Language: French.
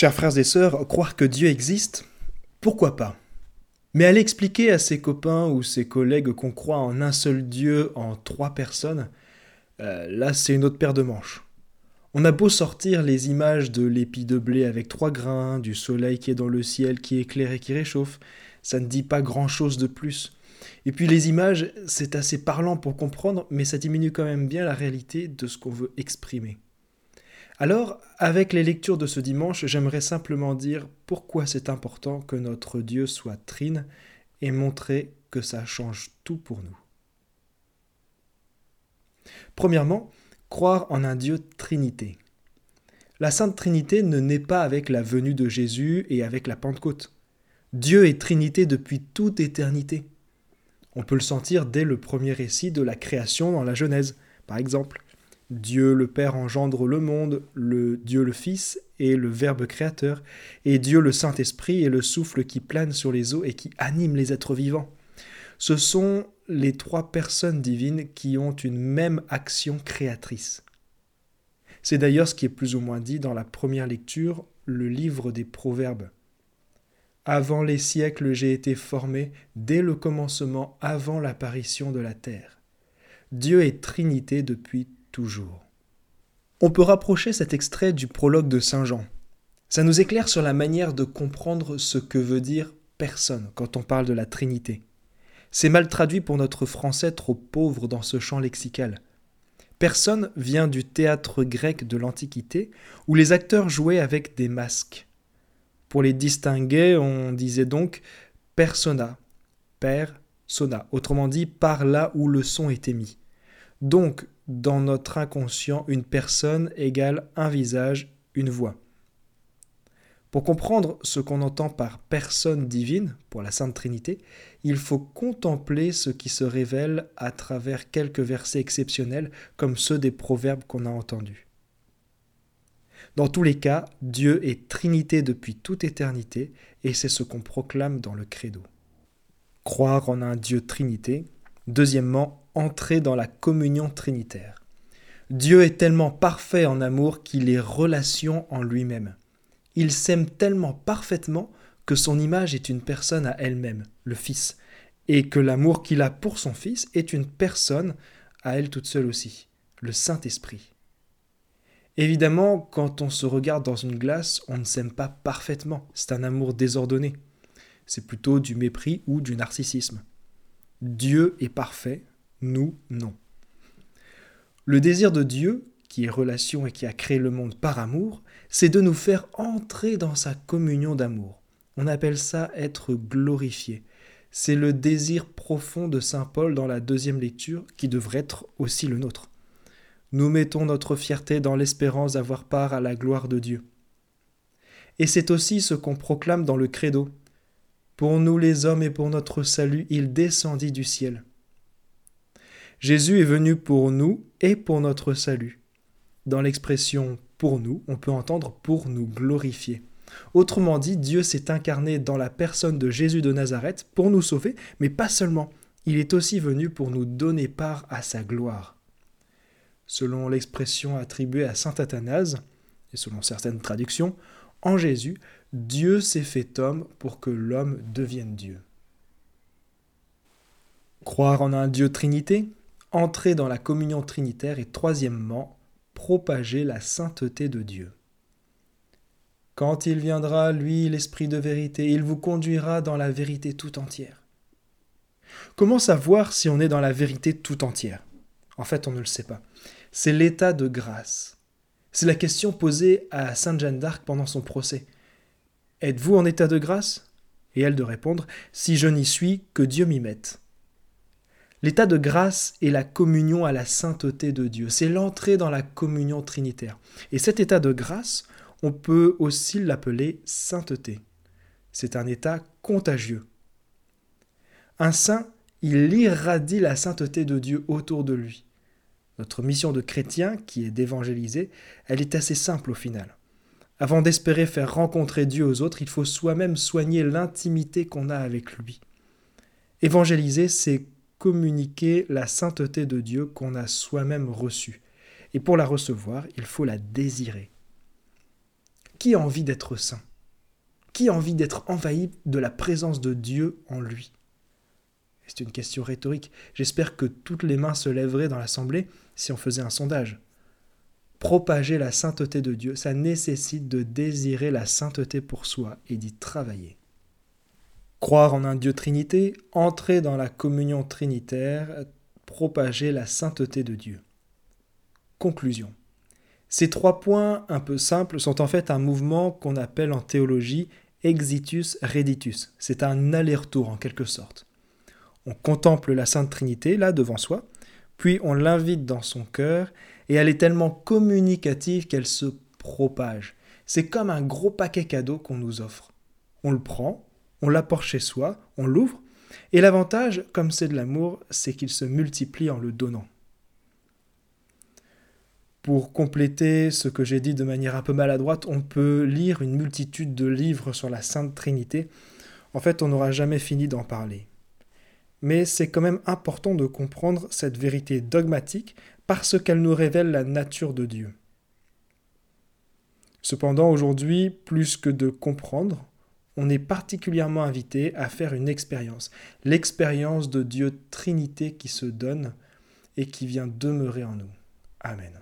Chers frères et sœurs, croire que Dieu existe, pourquoi pas? Mais aller expliquer à ses copains ou ses collègues qu'on croit en un seul Dieu en trois personnes, euh, là c'est une autre paire de manches. On a beau sortir les images de l'épi de blé avec trois grains, du soleil qui est dans le ciel, qui éclaire et qui réchauffe, ça ne dit pas grand-chose de plus. Et puis les images, c'est assez parlant pour comprendre, mais ça diminue quand même bien la réalité de ce qu'on veut exprimer. Alors, avec les lectures de ce dimanche, j'aimerais simplement dire pourquoi c'est important que notre Dieu soit trine et montrer que ça change tout pour nous. Premièrement, croire en un Dieu Trinité. La Sainte Trinité ne naît pas avec la venue de Jésus et avec la Pentecôte. Dieu est Trinité depuis toute éternité. On peut le sentir dès le premier récit de la création dans la Genèse, par exemple. Dieu le Père engendre le monde, le Dieu le Fils est le Verbe créateur, et Dieu le Saint-Esprit est le souffle qui plane sur les eaux et qui anime les êtres vivants. Ce sont les trois personnes divines qui ont une même action créatrice. C'est d'ailleurs ce qui est plus ou moins dit dans la première lecture, le livre des Proverbes. Avant les siècles j'ai été formé, dès le commencement, avant l'apparition de la terre. Dieu est Trinité depuis On peut rapprocher cet extrait du prologue de Saint Jean. Ça nous éclaire sur la manière de comprendre ce que veut dire personne quand on parle de la Trinité. C'est mal traduit pour notre français trop pauvre dans ce champ lexical. Personne vient du théâtre grec de l'Antiquité où les acteurs jouaient avec des masques. Pour les distinguer, on disait donc persona, persona, autrement dit par là où le son est émis. Donc, dans notre inconscient, une personne égale un visage, une voix. Pour comprendre ce qu'on entend par personne divine, pour la Sainte Trinité, il faut contempler ce qui se révèle à travers quelques versets exceptionnels comme ceux des proverbes qu'on a entendus. Dans tous les cas, Dieu est Trinité depuis toute éternité, et c'est ce qu'on proclame dans le credo. Croire en un Dieu Trinité. Deuxièmement, entrer dans la communion trinitaire. Dieu est tellement parfait en amour qu'il est relation en lui-même. Il s'aime tellement parfaitement que son image est une personne à elle-même, le Fils, et que l'amour qu'il a pour son Fils est une personne à elle toute seule aussi, le Saint-Esprit. Évidemment, quand on se regarde dans une glace, on ne s'aime pas parfaitement, c'est un amour désordonné. C'est plutôt du mépris ou du narcissisme. Dieu est parfait, nous non. Le désir de Dieu, qui est relation et qui a créé le monde par amour, c'est de nous faire entrer dans sa communion d'amour. On appelle ça être glorifié. C'est le désir profond de Saint Paul dans la deuxième lecture qui devrait être aussi le nôtre. Nous mettons notre fierté dans l'espérance d'avoir part à la gloire de Dieu. Et c'est aussi ce qu'on proclame dans le credo. Pour nous les hommes et pour notre salut, il descendit du ciel. Jésus est venu pour nous et pour notre salut. Dans l'expression pour nous, on peut entendre pour nous glorifier. Autrement dit, Dieu s'est incarné dans la personne de Jésus de Nazareth pour nous sauver, mais pas seulement, il est aussi venu pour nous donner part à sa gloire. Selon l'expression attribuée à saint Athanase, et selon certaines traductions, en Jésus, Dieu s'est fait homme pour que l'homme devienne Dieu. Croire en un Dieu Trinité, entrer dans la communion trinitaire et troisièmement, propager la sainteté de Dieu. Quand il viendra, lui, l'Esprit de vérité, il vous conduira dans la vérité tout entière. Comment savoir si on est dans la vérité tout entière? En fait, on ne le sait pas. C'est l'état de grâce. C'est la question posée à Sainte Jeanne d'Arc pendant son procès. Êtes-vous en état de grâce? Et elle de répondre Si je n'y suis, que Dieu m'y mette. L'état de grâce est la communion à la sainteté de Dieu. C'est l'entrée dans la communion trinitaire. Et cet état de grâce, on peut aussi l'appeler sainteté. C'est un état contagieux. Un saint, il irradie la sainteté de Dieu autour de lui. Notre mission de chrétien, qui est d'évangéliser, elle est assez simple au final. Avant d'espérer faire rencontrer Dieu aux autres, il faut soi-même soigner l'intimité qu'on a avec lui. Évangéliser, c'est communiquer la sainteté de Dieu qu'on a soi-même reçue. Et pour la recevoir, il faut la désirer. qui a envie d'être saint? Qui a envie d'être envahi de la présence de Dieu en lui? C'est une question rhétorique. J'espère que toutes les mains se lèveraient dans l'assemblée si on faisait un sondage. Propager la sainteté de Dieu, ça nécessite de désirer la sainteté pour soi et d'y travailler. Croire en un Dieu Trinité, entrer dans la communion trinitaire, propager la sainteté de Dieu. Conclusion. Ces trois points un peu simples sont en fait un mouvement qu'on appelle en théologie exitus reditus. C'est un aller-retour en quelque sorte. On contemple la Sainte Trinité là devant soi, puis on l'invite dans son cœur, et elle est tellement communicative qu'elle se propage. C'est comme un gros paquet cadeau qu'on nous offre. On le prend, on l'apporte chez soi, on l'ouvre, et l'avantage, comme c'est de l'amour, c'est qu'il se multiplie en le donnant. Pour compléter ce que j'ai dit de manière un peu maladroite, on peut lire une multitude de livres sur la Sainte Trinité. En fait, on n'aura jamais fini d'en parler. Mais c'est quand même important de comprendre cette vérité dogmatique parce qu'elle nous révèle la nature de Dieu. Cependant, aujourd'hui, plus que de comprendre, on est particulièrement invité à faire une expérience, l'expérience de Dieu Trinité qui se donne et qui vient demeurer en nous. Amen.